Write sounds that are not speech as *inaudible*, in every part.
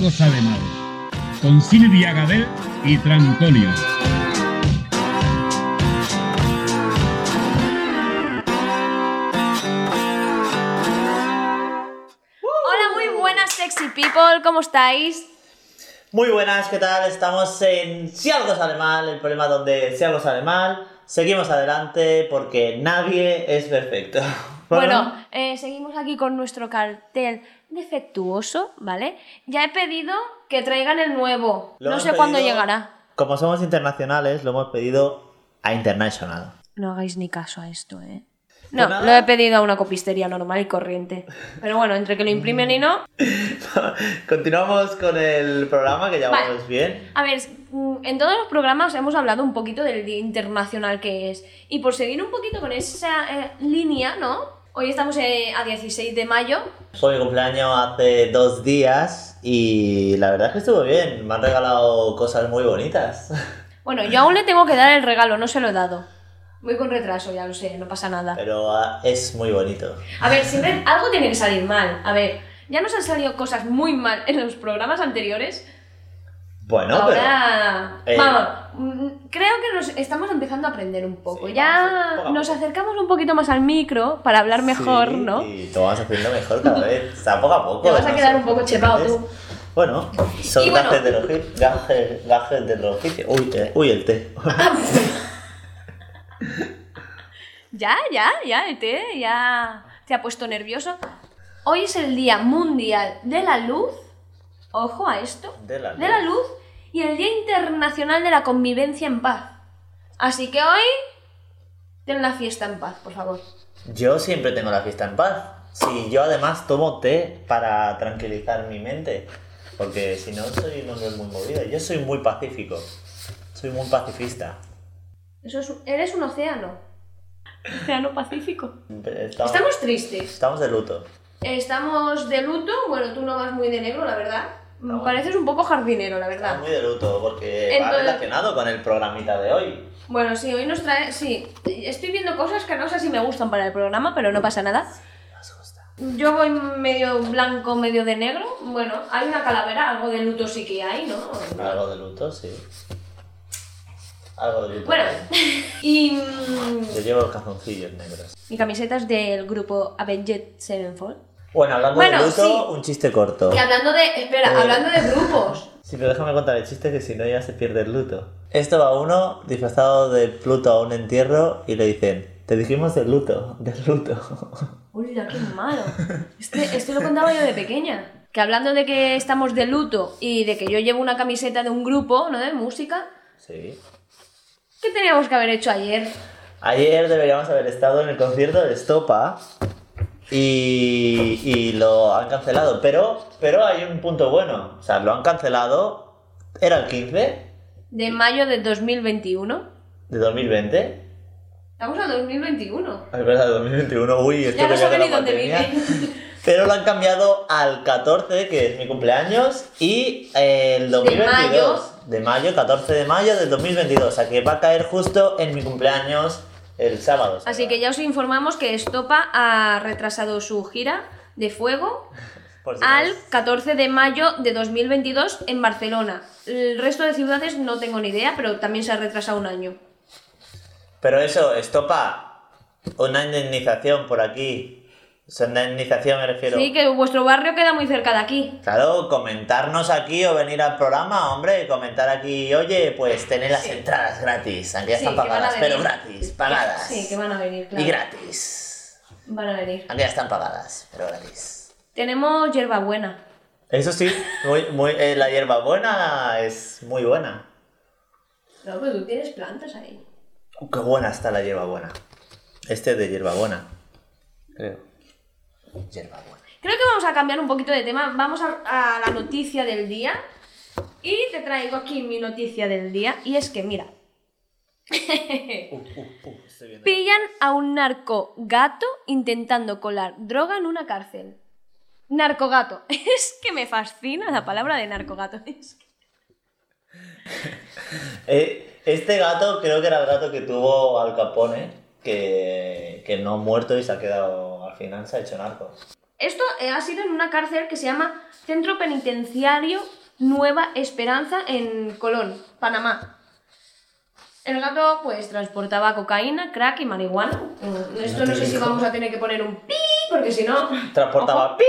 algo sabe mal, con Silvia Gadel y Trantonio. Hola, muy buenas sexy people, ¿cómo estáis? Muy buenas, ¿qué tal? Estamos en Si algo sale mal, el problema donde si algo sale mal, seguimos adelante porque nadie es perfecto. Bueno, eh, seguimos aquí con nuestro cartel defectuoso, ¿vale? Ya he pedido que traigan el nuevo. Lo no sé cuándo llegará. Como somos internacionales, lo hemos pedido a International. No hagáis ni caso a esto, ¿eh? No, nada. lo he pedido a una copistería normal y corriente. Pero bueno, entre que lo imprimen y no. *laughs* Continuamos con el programa que ya Vale. vamos bien. A ver, mm, en todos los programas hemos hablado un poquito del Día Internacional que es. Y por seguir un poquito con esa eh, línea, ¿no? Hoy estamos eh, a 16 de mayo. Fue mi cumpleaños hace dos días y la verdad es que estuvo bien. Me han regalado cosas muy bonitas. *laughs* Bueno, yo aún le tengo que dar el regalo, no se lo he dado. Voy con retraso, ya lo sé, no pasa nada. Pero ah, es muy bonito. A ver, siempre algo tiene que salir mal. A ver, ya nos han salido cosas muy mal en los programas anteriores. Bueno, Ahora, Eh. vamos, creo que nos estamos empezando a aprender un poco. Sí, ya poco nos acercamos un poquito más al micro para hablar mejor, Sí, ¿no? Y lo vamos haciendo mejor cada vez. O sea, poco a poco. Te vas a quedar un poco chepado tú. Bueno, son Y bueno. gajes del oficio. Gajes, gajes del oficio. Uy, eh, uy, el té. *laughs* Ya, ya, ya, el té ya te ha puesto nervioso. Hoy es el Día Mundial de la Luz. Ojo a esto. De la de la luz y el Día Internacional de la Convivencia en Paz. Así que hoy ten la fiesta en paz, por favor. Yo siempre tengo la fiesta en paz. Sí, yo además tomo té para tranquilizar mi mente. Porque si no, soy un hombre muy movido. Yo soy muy pacífico. Soy muy pacifista. Eso es, eres un océano. Océano Pacífico. Estamos, Estamos tristes. estamos de luto. Estamos de luto. Bueno, tú no vas muy de negro, la verdad. No. Pareces un poco jardinero, la verdad. muy de luto porque va Entonces- relacionado con el programita de hoy. Bueno, sí, hoy nos trae. Sí, estoy viendo cosas que no sé si me gustan para el programa, pero no pasa nada. Yo voy medio blanco, medio de negro. Bueno, hay una calavera, algo de luto sí que hay, ¿no? Algo de luto, sí. Algo de luto. Bueno, *laughs* y mm, Yo llevo calzoncillos negros. mi camiseta es del grupo Avenged Sevenfold. Bueno, hablando Bueno, de luto, sí. un chiste corto. Y hablando de, espera, Eh. hablando de grupos. *laughs* Sí, pero déjame contar el chiste que si no ya se pierde el luto. Esto va uno disfrazado de Pluto a un entierro y le dicen, te dijimos del luto, del luto. *laughs* Uy, qué malo. Este, este lo contaba yo de pequeña. Que hablando de que estamos de luto y de que yo llevo una camiseta de un grupo, ¿no? De música. Sí. ¿Qué teníamos que haber hecho ayer? Ayer deberíamos haber estado en el concierto de Estopa y, y lo han cancelado, pero, pero hay un punto bueno. O sea, lo han cancelado, era el 15 De mayo de 2021. de 2020. Estamos a 2021. Es verdad, 2021, uy, esto Ya no sabe ni dónde vive. *laughs* Pero lo han cambiado al 14, que es mi cumpleaños, y el 2022. mayo. De mayo, 14 de mayo del 2022. O sea que va a caer justo en mi cumpleaños el sábado. Así que ya os informamos que Estopa ha retrasado su gira de fuego *laughs* si al no- 14 de mayo de 2022 en Barcelona. El resto de ciudades no tengo ni idea, pero también se ha retrasado un año. Pero eso, estopa una indemnización por aquí. Indemnización me refiero. Sí, que vuestro barrio queda muy cerca de aquí. Claro, comentarnos aquí o venir al programa, hombre, comentar aquí, oye, pues tener las Sí. entradas gratis, aunque ya Sí, están pagadas, pero gratis, pagadas. Sí, que van a venir, claro. Y gratis. Van a venir. Aunque ya están pagadas, pero gratis. Tenemos hierbabuena. Eso sí, muy, muy, eh, la hierbabuena es muy buena. No, pero tú tienes plantas ahí. Qué buena está la hierbabuena. Este es de hierbabuena, creo. Hierbabuena. Creo que vamos a cambiar un poquito de tema. Vamos a, a la noticia del día. Y te traigo aquí mi noticia del día. Y es que, mira, *laughs* Uh, uh, uh, pillan a un narco gato intentando colar droga en una cárcel. Narcogato. *laughs* Es que me fascina la palabra de narcogato. *laughs* Es que- Eh, este gato creo que era el gato que tuvo Al Capone, que, que no ha muerto y se ha quedado, al final se ha hecho narco. Esto eh, ha sido en una cárcel que se llama Centro Penitenciario Nueva Esperanza en Colón, Panamá. El gato pues transportaba cocaína, crack y marihuana. Mm, Esto no sé si vamos a tener que poner un pi, porque si no... Transportaba pi.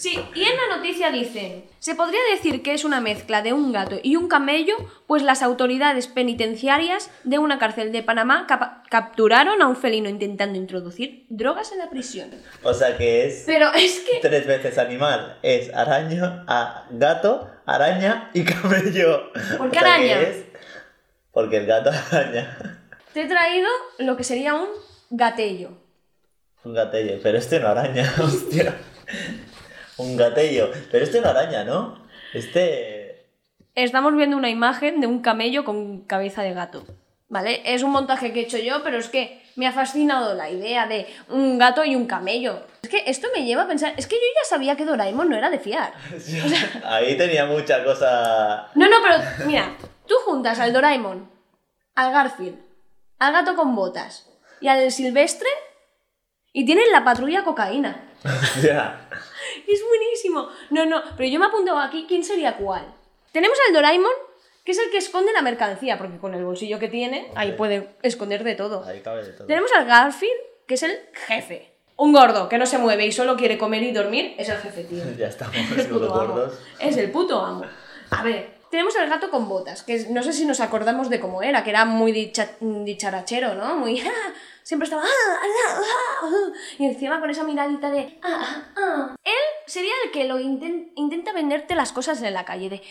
Sí, y en la noticia dicen, se podría decir que es una mezcla de un gato y un camello, pues las autoridades penitenciarias de una cárcel de Panamá capturaron a un felino intentando introducir drogas en la prisión. O sea que es Pero es que... tres veces animal. Es araña, a- gato, araña y camello. ¿Por qué O sea que araña? es- Porque el gato *laughs* araña. Te he traído lo que sería un gatello. Un gatello. Pero este no araña, *laughs* hostia. Un gatello. Pero este no araña, ¿no? Este... Estamos viendo una imagen de un camello con cabeza de gato. ¿Vale? Es un montaje que he hecho yo, pero es que me ha fascinado la idea de un gato y un camello. Es que esto me lleva a pensar, es que yo ya sabía que Doraemon no era de fiar. *laughs* Ahí tenía mucha cosa... No, no, pero mira, tú juntas al Doraemon, al Garfield, al gato con botas y al Silvestre y tienes la patrulla cocaína. *laughs* Hostia. Es buenísimo. No, no, pero yo me he apuntado aquí quién sería cuál. Tenemos al Doraemon, que es el que esconde la mercancía, porque con el bolsillo que tiene, ahí puede esconder de todo. Ahí cabe de todo. Tenemos al Garfield, que es el jefe. Un gordo que no se mueve y solo quiere comer y dormir, es el jefe, tío. *laughs* Ya estamos Es los gordos. Es el puto amo. A ver, tenemos al gato con botas, que no sé si nos acordamos de cómo era, que era muy dicha- dicharachero, ¿no? Muy... *laughs* "Ah", siempre estaba... "Ah, ah, ah", y encima con esa miradita de... Él sería el que lo inten- intenta venderte las cosas en la calle, de...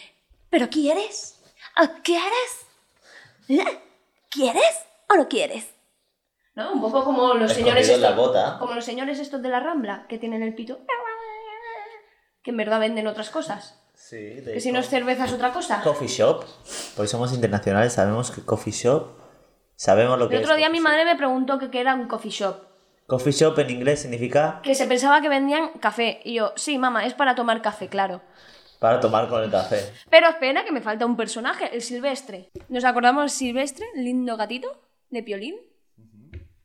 ¿Pero quieres? ¿O quieres? ¿Eh? ¿Quieres o no quieres? ¿No? Un poco como los señores Escondido estos- bota. como los señores estos de la Rambla, que tienen el pito... Que en verdad venden otras cosas. Sí, de Que si no es cerveza es otra cosa. Coffee shop. Porque somos internacionales, sabemos que coffee shop. Sabemos lo que El es. otro día coffee mi madre me preguntó que qué era un coffee shop. Coffee shop en inglés significa Que se pensaba que vendían café. Y yo, sí, mamá, es para tomar café, claro. para tomar con el café. Pero espera, que me falta un personaje, el Silvestre. ¿Nos acordamos del Silvestre? Lindo gatito de Piolín.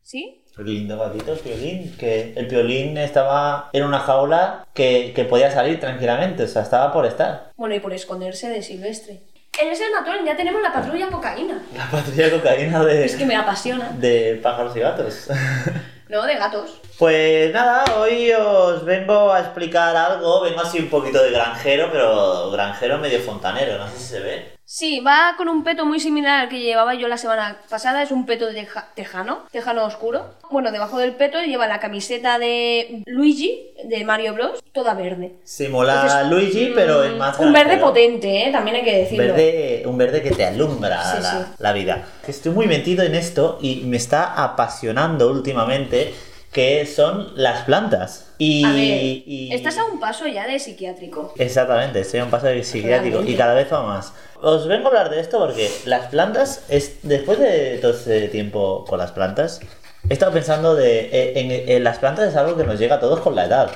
¿Sí? Lindo gatito, el piolín. Que el piolín estaba en una jaula que, que podía salir tranquilamente. O sea, estaba por estar. Bueno, y por esconderse de Silvestre. Él es el matón, ya tenemos la patrulla cocaína. La patrulla de cocaína de, Es que me apasiona. de pájaros y gatos. *laughs* No, de gatos. Pues nada, hoy os vengo a explicar algo. Vengo así un poquito de granjero, pero granjero medio fontanero. No sé si se ve. Sí, va con un peto muy similar al que llevaba yo la semana pasada. Es un peto de teja- tejano, tejano oscuro. Bueno, debajo del peto lleva la camiseta de Luigi, de Mario Bros, toda verde. Simula Entonces, Luigi, pero es Mm, más Un verde potente, ¿eh? También hay que decirlo. Verde, un verde que te alumbra Sí, la, sí. la vida. Estoy muy metido en esto y me está apasionando últimamente que son las plantas. Y, A ver, y- estás a un paso ya de psiquiátrico. Exactamente, estoy a un paso de psiquiátrico y Realmente. cada vez va más. Os vengo a hablar de esto porque las plantas, es, después de todo este tiempo con las plantas, he estado pensando de, eh, en, en las plantas es algo que nos llega a todos con la edad.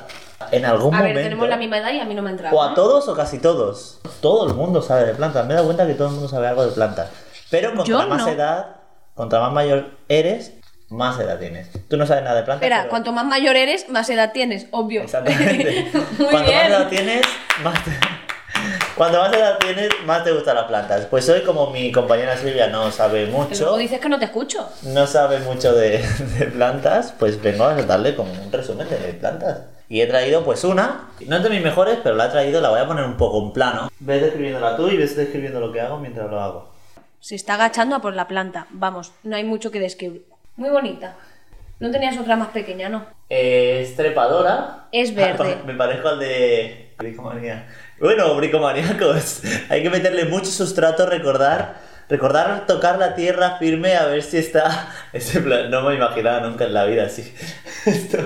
En algún A ver, momento... tenemos la misma edad y a mí no me ha entrado. O a todos o casi todos. Todo el mundo sabe de plantas. Me he dado cuenta que todo el mundo sabe algo de plantas. Pero contra Yo más no. edad, contra más mayor eres, más edad tienes. Tú no sabes nada de plantas. Espera, pero- cuanto más mayor eres, más edad tienes, obvio. Exactamente. *laughs* Muy Cuanto más edad tienes, más te... *laughs* Cuanto más edad tienes, más te gustan las plantas. Pues hoy, como mi compañera Silvia no sabe mucho, luego dices que no te escucho. no sabe mucho de, *laughs* de plantas, pues vengo a darle como un resumen de plantas. Y he traído pues una, no es de mis mejores, pero la he traído, la voy a poner un poco en plano. Ves describiéndola tú y ves describiendo lo que hago mientras lo hago. Se está agachando a por la planta. Vamos, no hay mucho que describir. Muy bonita. No tenías otra más pequeña, ¿no? Eh, es trepadora. Es *laughs* verde. Me parezco al de bricomanía. Bueno, bricomaníacos. *laughs* Hay que meterle mucho sustrato, recordar, recordar tocar la tierra firme a ver si está. *laughs* Ese plan, no me imaginaba nunca en la vida así. Esto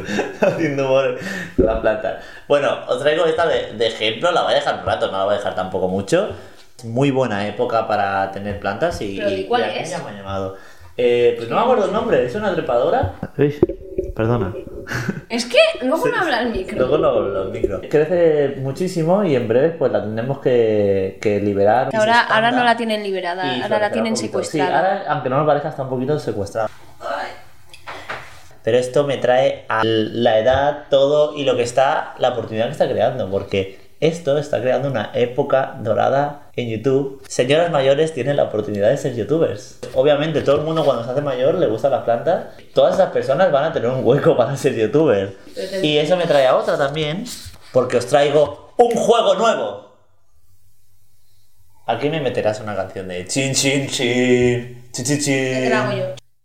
haciendo humor con la planta. Bueno, os traigo esta de, de ejemplo. La voy a dejar un rato, no la voy a dejar tampoco mucho. Muy buena época para tener plantas y. ¿Pero y- y cuál y es? me llamado. Eh, pues no me acuerdo el nombre, es una trepadora. Uy, perdona. Es que luego no habla el micro. Luego lo, lo micro. Crece muchísimo y en breve pues la tendremos que, que liberar. Que ahora, ahora no la tienen liberada, ahora la tienen secuestrada. Sí, ahora, aunque no me parezca, está un poquito secuestrada. Pero esto me trae a la edad, todo y lo que está, la oportunidad que está creando, porque esto está creando una época dorada en YouTube. Señoras mayores tienen la oportunidad de ser youtubers. Obviamente, todo el mundo cuando se hace mayor le gustan las plantas. Todas esas personas van a tener un hueco *laughs* para ser youtuber. Y eso me trae a otra también, porque os traigo un juego nuevo. Aquí me meterás una canción de chin chin chin chin chin chin.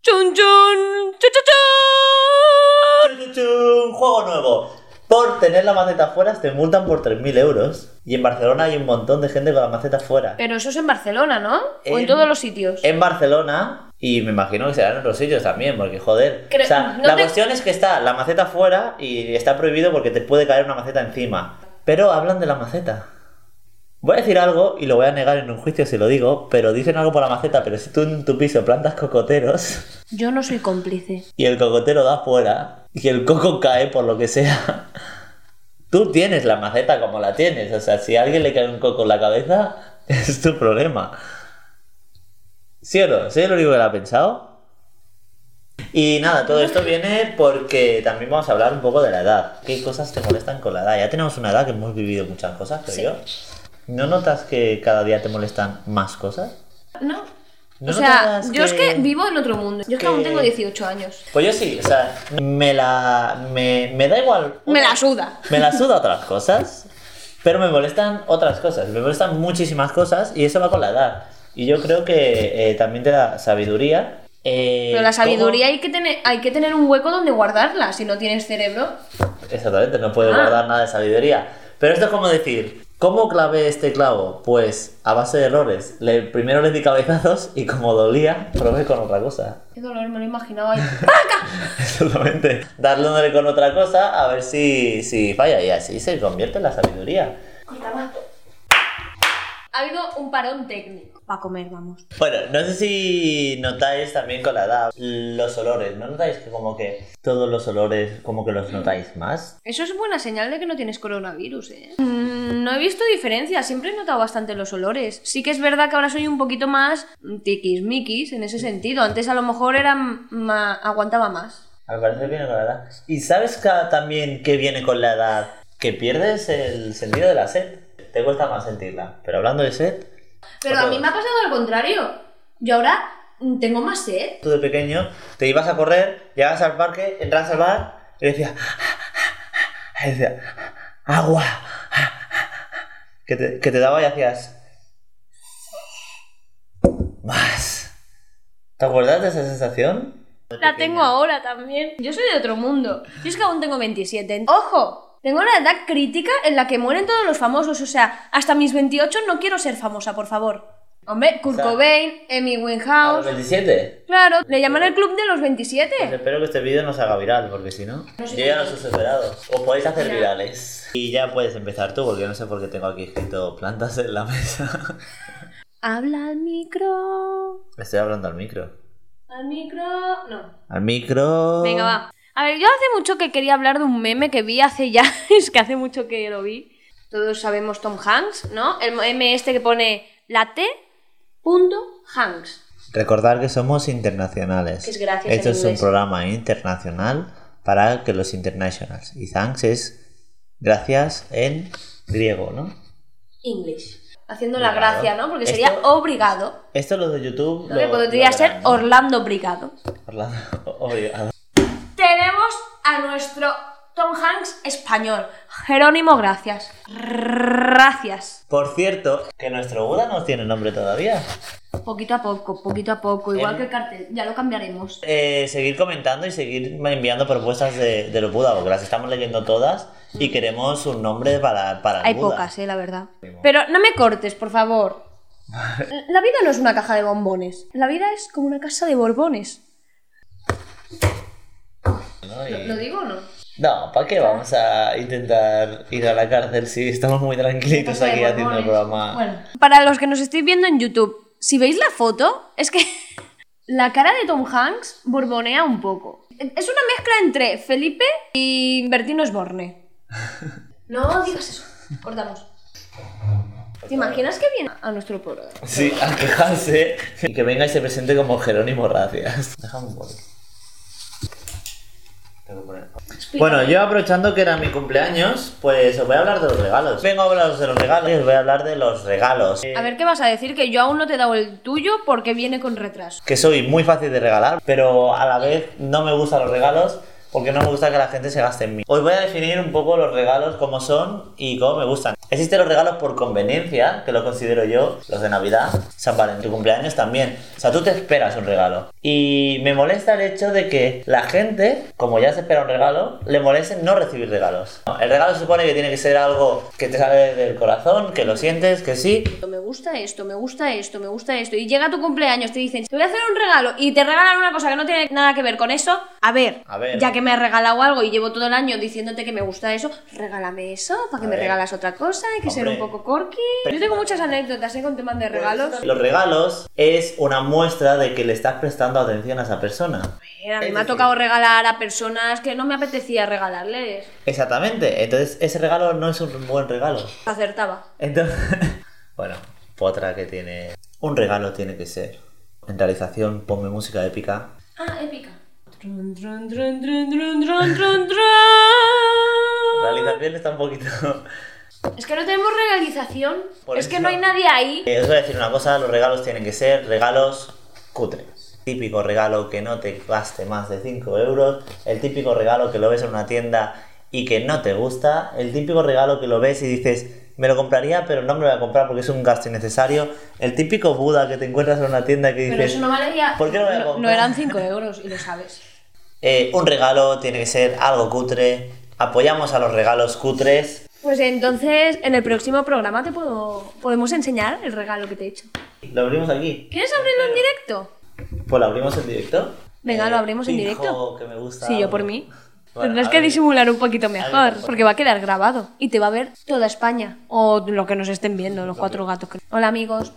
¡Chun, chun! ¡Chu, chu, chun! Chun, chun, chun. Juego nuevo. Por tener la maceta fuera te multan por 3.000 euros. Y en Barcelona hay un montón de gente con la maceta fuera. Pero eso es en Barcelona, ¿no? O en todos los sitios. En Barcelona, y me imagino que será en otros sitios también, porque joder. Cre- o sea, no la te- cuestión es que está la maceta fuera y está prohibido porque te puede caer una maceta encima. Pero hablan de la maceta. Voy a decir algo y lo voy a negar en un juicio si lo digo, pero dicen algo por la maceta, pero si tú en tu piso plantas cocoteros Yo no soy cómplice. y el cocotero da fuera y el coco cae por lo que sea, *laughs* tú tienes la maceta como la tienes. O sea, si a alguien le cae un coco en la cabeza, *laughs* es tu problema. ¿Sí o no? ¿Soy el único que lo ha pensado? Y nada, todo esto viene porque también vamos a hablar un poco de la edad. ¿Qué cosas te molestan con la edad? Ya tenemos una edad que hemos vivido muchas cosas, creo Sí. yo. ¿No notas que cada día te molestan más cosas? No. ¿No o sea, yo es que vivo en otro mundo. Yo es que aún tengo 18 años. Pues yo sí, o sea, me la. Me, me da igual. Me la suda. Me la suda otras cosas, pero me molestan otras cosas. Me molestan muchísimas cosas y eso va con la edad. Y yo creo que eh, también te da sabiduría. eh, Pero la sabiduría cómo- hay que, tener, hay que tener un hueco donde guardarla. Si no tienes cerebro. Exactamente, no puedes Ah. guardar nada de sabiduría. Pero esto es como decir, ¿cómo clavé este clavo? Pues a base de errores. Le, primero le di cabezazos y como dolía, probé con otra cosa. Qué dolor, me lo imaginaba ahí. *laughs* Exactamente. Darle con otra cosa a ver si, si falla y así se convierte en la sabiduría. Corta más. Ha habido un parón técnico. Para comer, vamos. Bueno, no sé si notáis también con la edad los olores. ¿No notáis que como que todos los olores como que los notáis más? Eso es buena señal de que no tienes coronavirus, ¿eh? Mm, no he visto diferencia, siempre he notado bastante los olores. Sí que es verdad que ahora soy un poquito más tiquismiquis en ese sentido. Antes a lo mejor era ma- aguantaba más. Me parece que viene con la edad. ¿Y sabes ca- también que viene con la edad? Que pierdes el sentido de la sed. Te cuesta más sentirla. Pero hablando de sed, Pero a mí me ha pasado al contrario. Yo ahora tengo más sed. tú de pequeño te ibas a correr, llegabas al parque, entras al bar y decías... y decía, agua. Que te, que te daba y hacías... Más. ¿Te acuerdas de esa sensación? La tengo ahora también. Yo soy de otro mundo. Yo es que aún tengo 27. ¡Ojo! Tengo una edad crítica en la que mueren todos los famosos. O sea, hasta mis 28 no quiero ser famosa, por favor. Hombre, Kurt O sea, Cobain, Amy ¿A los Winehouse. 27? Claro, le llaman el club de los Pues 27. espero que este vídeo no se haga viral, porque si no, No sé yo ya qué. he superado. Os podéis hacer Ya. virales. Y ya puedes empezar tú, porque yo no sé por qué tengo aquí escrito plantas en la mesa. *laughs* Habla al micro. Estoy hablando al micro. Al micro. No. Al micro. Venga, va. A ver, yo hace mucho que quería hablar de un meme que vi hace ya. *laughs* es que hace mucho que lo vi. Todos sabemos Tom Hanks, ¿no? El meme este que pone la T. Punto Hanks. Recordar que somos internacionales. Que es gracias Esto es un programa internacional para que los internationals. Y thanks es gracias en griego, ¿no? English. Haciendo la gracia, ¿no? Porque Esto- sería obrigado. Esto lo de YouTube. lo- Que podría lo ser. Orlando Brigado. Orlando. *laughs* Obrigado. Tenemos a nuestro Tom Hanks español. Jerónimo, gracias. Gracias. Por cierto, que nuestro Buda no tiene nombre todavía. Poquito a poco, poquito a poco. Igual El- que el cartel. Ya lo cambiaremos. Eh, seguir comentando y seguir enviando propuestas de, de los Buda, porque las estamos leyendo todas y queremos un nombre para, para el Hay Buda. pocas, eh, la verdad. Pero no me cortes, por favor. *laughs* La vida no es una caja de bombones. La vida es como una casa de borbones. ¿No? Y- ¿Lo digo o no? No, ¿para qué vamos a intentar ir a la cárcel si estamos muy tranquilitos aquí haciendo el programa? Bueno, para los que nos estéis viendo en YouTube, si veis la foto, es que *laughs* la cara de Tom Hanks borbonea un poco. Es una mezcla entre Felipe y Bertino Osborne. *laughs* No digas eso. Cortamos. ¿Te imaginas que viene a nuestro programa? Sí, a quejarse y que venga y se presente como Jerónimo Gracias. Déjame un poco. Tengo que poner- Bueno, yo aprovechando que era mi cumpleaños, pues os voy a hablar de los regalos. Vengo a hablaros de los regalos y os voy a hablar de los regalos. A ver qué vas a decir, que yo aún no te he dado el tuyo porque viene con retraso. Que soy muy fácil de regalar, pero a la vez no me gustan los regalos porque no me gusta que la gente se gaste en mí. Os voy a definir un poco los regalos, cómo son y cómo me gustan. Existen los regalos por conveniencia, que lo considero yo, los de Navidad, San Valentín, tu cumpleaños también. O sea, tú te esperas un regalo. Y me molesta el hecho de que la gente, como ya se espera un regalo, le moleste no recibir regalos. El regalo se supone que tiene que ser algo que te sale del corazón, que lo sientes, que sí. Me gusta esto, me gusta esto, me gusta esto. Y llega tu cumpleaños, te dicen, te voy a hacer un regalo y te regalan una cosa que no tiene nada que ver con eso. A ver, A ver. ya que me has regalado algo y llevo todo el año diciéndote que me gusta eso, regálame eso, para que A me ver. regalas otra cosa, hay que ser un poco corky. Yo tengo muchas anécdotas ¿eh? con temas de regalos. Los regalos es una muestra de que le estás prestando atención a esa persona. A mí Es me ha tocado regalar a personas que no me apetecía regalarles. Exactamente, entonces ese regalo no es un buen regalo. Acertaba. Entonces, *laughs* bueno, otra que tiene... Un regalo tiene que ser. En realización, ponme música épica. Ah, épica. Realización está un poquito... Es que no tenemos realización. Por es que no hay nadie ahí. Eh, os voy a decir una cosa, los regalos tienen que ser regalos cutres. Típico regalo que no te gaste más de 5 euros, el típico regalo que lo ves en una tienda y que no te gusta, el típico regalo que lo ves y dices, me lo compraría pero no me lo voy a comprar porque es un gasto innecesario, el típico Buda que te encuentras en una tienda que Pero dices, eso no valería. ¿por qué no voy a no, comprar? no eran 5 euros y lo sabes. Eh, un regalo tiene que ser algo cutre, apoyamos a los regalos cutres, Pues entonces, en el próximo programa te puedo. Podemos enseñar el regalo que te he hecho. lo abrimos aquí. ¿Quieres abrirlo en directo? Pues lo abrimos en directo. Venga, lo abrimos en directo. que me gusta Sí, yo por mí. Bueno, Tendrás que disimular un poquito mejor, mejor. porque va a quedar grabado y te va a ver toda España o lo que nos estén viendo, los cuatro gatos. que- Hola amigos.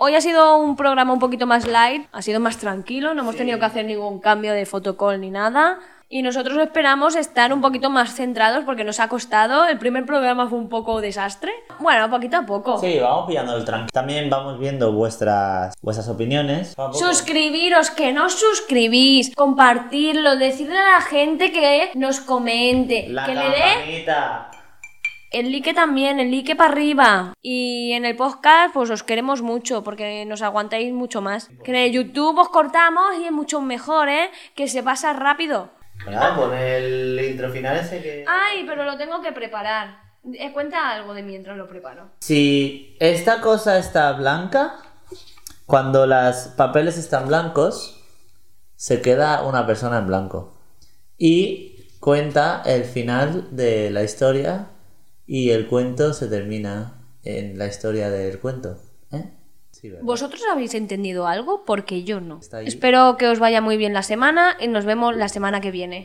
Hoy ha sido un programa un poquito más light, ha sido más tranquilo, no hemos tenido que hacer ningún cambio de fotocall ni nada. Y nosotros esperamos estar un poquito más centrados porque nos ha costado. El primer programa fue un poco desastre. Bueno, poquito a poco. Sí, vamos pillando el tranqui. También vamos viendo vuestras vuestras opiniones. Suscribiros, que no os suscribís, compartirlo, decirle a la gente que nos comente, La que le dé campanita. El like también, el like para arriba. Y en el podcast, pues os queremos mucho porque nos aguantáis mucho más. Que en el YouTube os cortamos y es mucho mejor, ¿eh? Que se pasa rápido. Venga, pon el intro final ese que... Ay, pero lo tengo que preparar. Eh, cuenta algo de mientras lo preparo. Si esta cosa está blanca, cuando los papeles están blancos, se queda una persona en blanco. Y cuenta el final de la historia y el cuento se termina en la historia del cuento. ¿Eh? ¿Vosotros habéis entendido algo? Porque yo no. Espero que os vaya muy bien la semana y nos vemos la semana que viene.